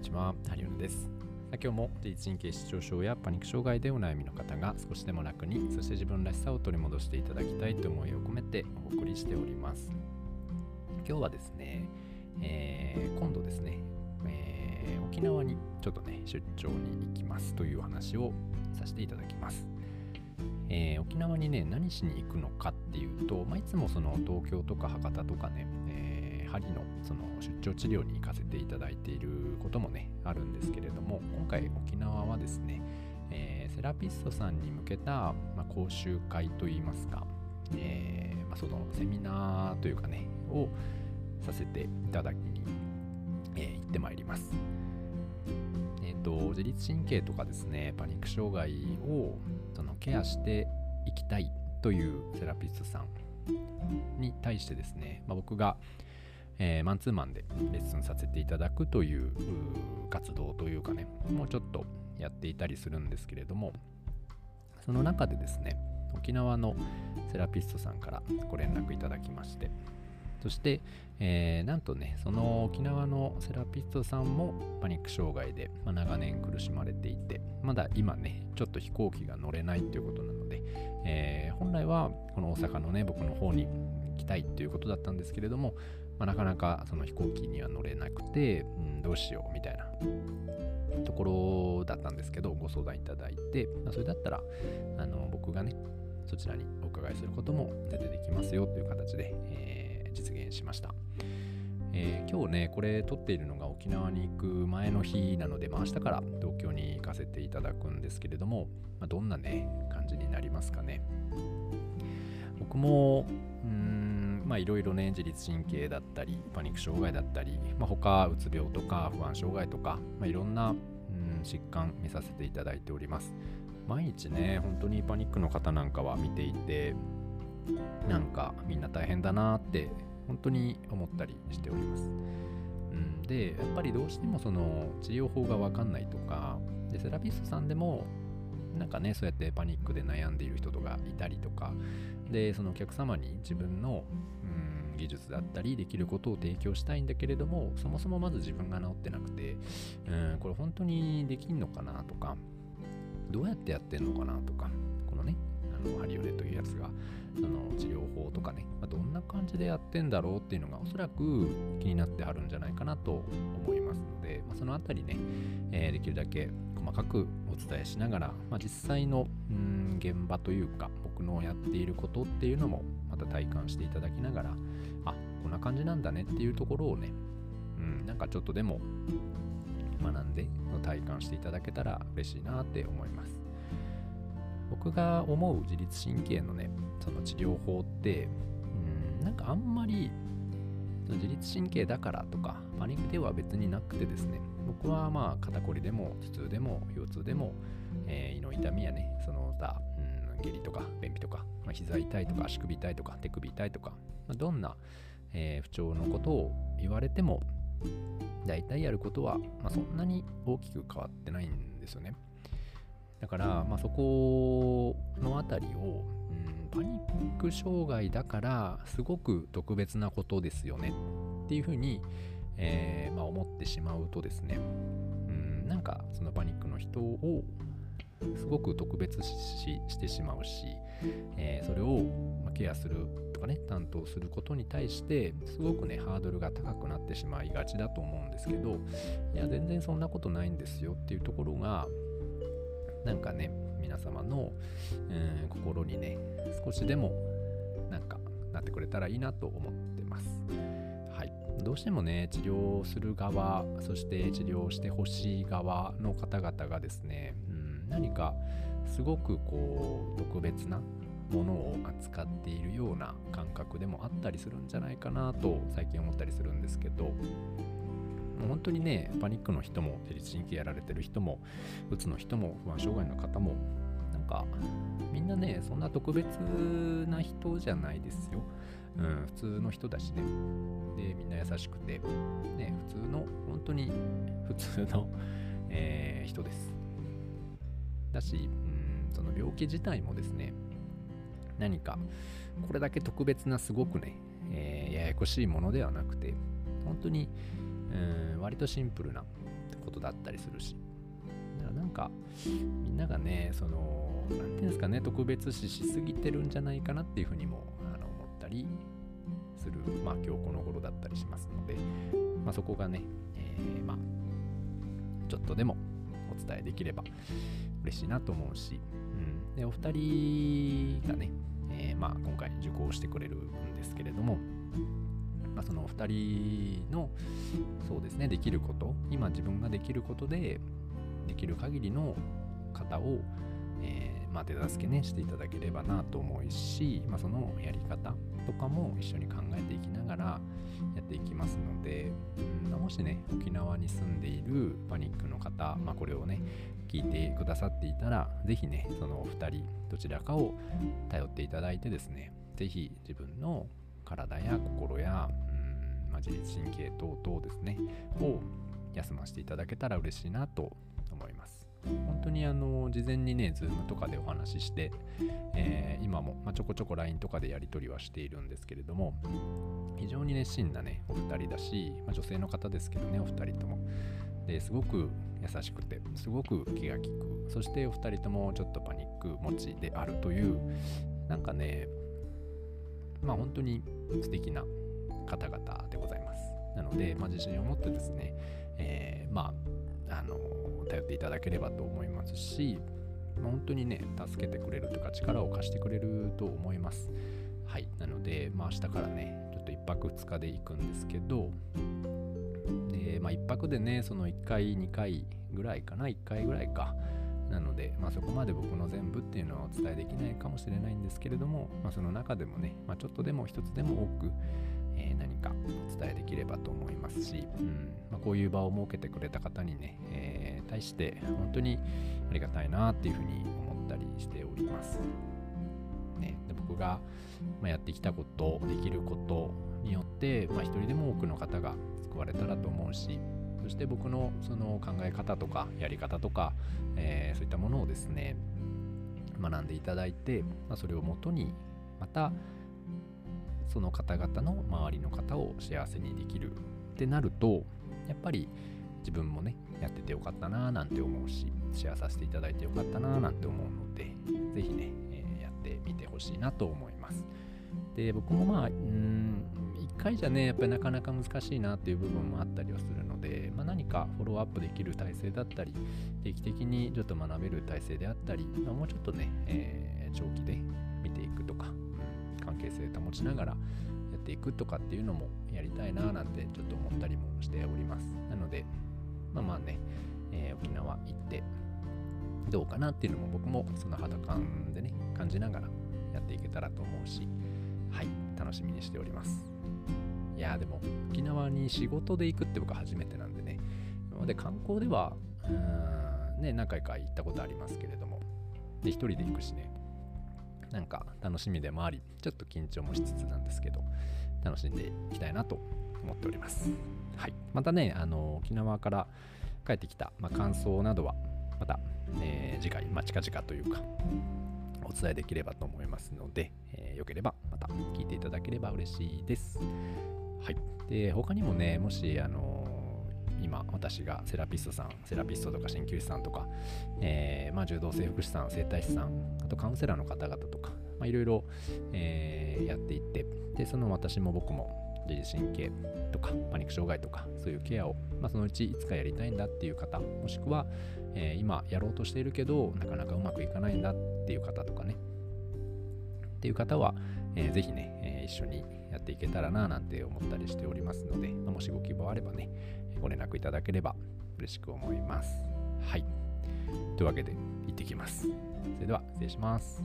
にちは、ハリオンです。今日も自律神経失調症やパニック障害でお悩みの方が少しでも楽に、そして自分らしさを取り戻していただきたいと思いを込めてお送りしております。今日はですね、えー、今度ですね、えー、沖縄にちょっとね、出張に行きますという話をさせていただきます。えー、沖縄にね、何しに行くのかっていうと、まあ、いつもその東京とか博多とかね、針のその出張治療に行かせていただいていることもね、あるんですけれども、今回沖縄はですね、えー、セラピストさんに向けた、まあ、講習会といいますか、えーまあ、そのセミナーというかね、をさせていただきに、えー、行ってまいります。えっ、ー、と、自律神経とかですね、パニック障害をそのケアしていきたいというセラピストさんに対してですね、まあ、僕が、えー、マンツーマンでレッスンさせていただくという活動というかね、もうちょっとやっていたりするんですけれども、その中でですね、沖縄のセラピストさんからご連絡いただきまして、そして、えー、なんとね、その沖縄のセラピストさんもパニック障害で、まあ、長年苦しまれていて、まだ今ね、ちょっと飛行機が乗れないということなので、えー、本来はこの大阪のね、僕の方に行きたいということだったんですけれども、まあ、なかなかその飛行機には乗れなくて、うん、どうしようみたいなところだったんですけど、ご相談いただいて、まあ、それだったら、あの僕がね、そちらにお伺いすることも全然できますよという形で、えー実現しました。えー、今日ね、これ撮っているのが沖縄に行く前の日なので、まあ、明日から東京に行かせていただくんですけれども、まあ、どんなね、感じになりますかね。僕も、うん、まあいろいろね、自律神経だったり、パニック障害だったり、まあ、他、うつ病とか不安障害とか、まあ、いろんな、うん、疾患見させていただいております。毎日ね、本当にパニックの方なんかは見ていて、なんかみんな大変だなって本当に思ったりしております。うん、でやっぱりどうしてもその治療法が分かんないとかでセラピストさんでもなんかねそうやってパニックで悩んでいる人とかいたりとか。でそのお客様に自分の、うん、技術だったりできることを提供したいんだけれどもそもそもまず自分が治ってなくて、うん、これ本当にできんのかなとかどうやってやってんのかなとかこのハリオレというやつがその治療法とかね、まあ、どんな感じでやってんだろうっていうのがおそらく気になってあるんじゃないかなと思いますので、まあ、そのあたりね、えー、できるだけ細かくお伝えしながら、まあ、実際のうん現場というか僕のやっていることっていうのもまた体感していただきながらあこんな感じなんだねっていうところをね、うん、なんかちょっとでも学んで体感していただけたら嬉しいなって思います。僕が思う自律神経のねその治療法ってうんなんかあんまり自律神経だからとかパニックでは別になくてですね僕はまあ肩こりでも頭痛でも腰痛でも、えー、胃の痛みやねその他、うん、下痢とか便秘とか、まあ、膝痛いとか足首痛いとか手首痛いとか、まあ、どんな、えー、不調のことを言われても大体やることは、まあ、そんなに大きく変わってないんですよね。だから、まあ、そこのあたりを、うん、パニック障害だからすごく特別なことですよねっていうふうに、えー、まあ、思ってしまうとですね、うん、なんかそのパニックの人をすごく特別視してしまうし、えー、それをケアするとかね担当することに対してすごくねハードルが高くなってしまいがちだと思うんですけどいや全然そんなことないんですよっていうところがなんかね、皆様の、うん、心にね、少しでもなんかなってくれたらいいなと思ってます。はい。どうしてもね、治療する側、そして治療してほしい側の方々がですね、うん、何かすごくこう、特別なものを扱っているような感覚でもあったりするんじゃないかなと最近思ったりするんですけど、もう本当にね、パニックの人も、自律神経やられてる人も、うつの人も、不安障害の方も、なんか、みんなね、そんな特別な人じゃないですよ。うん、普通の人だしね。で、みんな優しくて、ね、普通の、本当に普通の、えー、人です。だし、うん、その病気自体もですね、何か、これだけ特別なすごくね、えー、ややこしいものではなくて、本当に、うん。割とシンプルなこことだったりするし。だからなんかみんながねその何て言うんですかね特別視しすぎてるんじゃないかなっていうふうにもあの思ったりする。まあ今日この頃だったりしますので、まあ、そこがね、えー、まあちょっとでもお伝えできれば嬉しいなと思うし、うん、でお二人がね、えー、まあ今回受講してくれるんですけれどもま、そのお二人のそうですねできること今自分ができることでできる限りの方を、えー、まあ、手助けねしていただければなと思うし、まあ、そのやり方とかも一緒に考えていきながらやっていきますので、うん、もしね沖縄に住んでいるパニックの方、まあ、これをね聞いてくださっていたら是非ねそのお二人どちらかを頼っていただいてですね是非自分の体や心や、まあ、自律神経等々ですねを休ませていただけたら嬉しいなと思います。本当にあの事前にね、Zoom とかでお話しして、えー、今も、まあ、ちょこちょこ LINE とかでやり取りはしているんですけれども、非常に熱心なね、お二人だし、まあ、女性の方ですけどね、お二人とも。ですごく優しくて、すごく気が利く、そしてお二人ともちょっとパニック持ちであるという、なんかね、まあ本当に素敵な方々でございます。なので、まあ、自信を持ってですね、えー、まあ、あの頼っていただければと思いますし、まあ、本当にね、助けてくれるとか力を貸してくれると思います。はい。なので、まあ、明日からね、ちょっと1泊2日で行くんですけど、で、まあ、1泊でね、その1回、2回ぐらいかな、1回ぐらいか。なので、まあ、そこまで僕の全部っていうのはお伝えできないかもしれないんですけれども、まあ、その中でもね、まあ、ちょっとでも一つでも多く、かお伝えできればと思いますし、うんまあ、こういう場を設けてくれた方にね、えー、対して本当にありがたいなっていうふうに思ったりしております。ね、で僕が、やってきたことできることによって、まあ、一人でも多くの方が救われたらと思うしそして僕のその考え方とかやり方とか、えー、そういったものをですね学んでいただいて、まあ、それをもとにまたその方々の周りの方を幸せにできるってなるとやっぱり自分もねやっててよかったなーなんて思うしシェアさせていただいてよかったなーなんて思うので是非ね、えー、やってみてほしいなと思います。で僕もまあうん1回じゃねやっぱりなかなか難しいなっていう部分もあったりはするので、まあ、何かフォローアップできる体制だったり定期的にちょっと学べる体制であったり、まあ、もうちょっとね、えー、長期で係性保ちながらやっていくとかっていうのもやりたいななんてちょっと思ったりもしております。なのでまあまあね、えー、沖縄行ってどうかなっていうのも僕もその肌感でね感じながらやっていけたらと思うしはい楽しみにしております。いやでも沖縄に仕事で行くって僕初めてなんでね今まで観光ではうんね何回か行ったことありますけれどもで一人で行くしねなんか楽しみでもありちょっと緊張もしつつなんですけど楽しんでいきたいなと思っておりますはいまたねあの沖縄から帰ってきた、まあ、感想などはまた、えー、次回、まあ、近々というかお伝えできればと思いますので、えー、よければまた聞いていただければ嬉しいです。はい。で、他にもね、もし、あの、今、私がセラピストさん、セラピストとか鍼灸師さんとか、えー、まあ、柔道整復師さん、整体師さん、あとカウンセラーの方々とか、いろいろ、やっていって、で、その私も僕も自律神経とかパニック障害とかそういうケアを、まあ、そのうちいつかやりたいんだっていう方もしくは、えー、今やろうとしているけどなかなかうまくいかないんだっていう方とかね。っていう方は、えー、ぜひね、えー、一緒にやっていけたらななんて思ったりしておりますので、まあ、もしご希望あればね、ご連絡いただければ嬉しく思います。はい。というわけで、行ってきます。それでは、失礼します。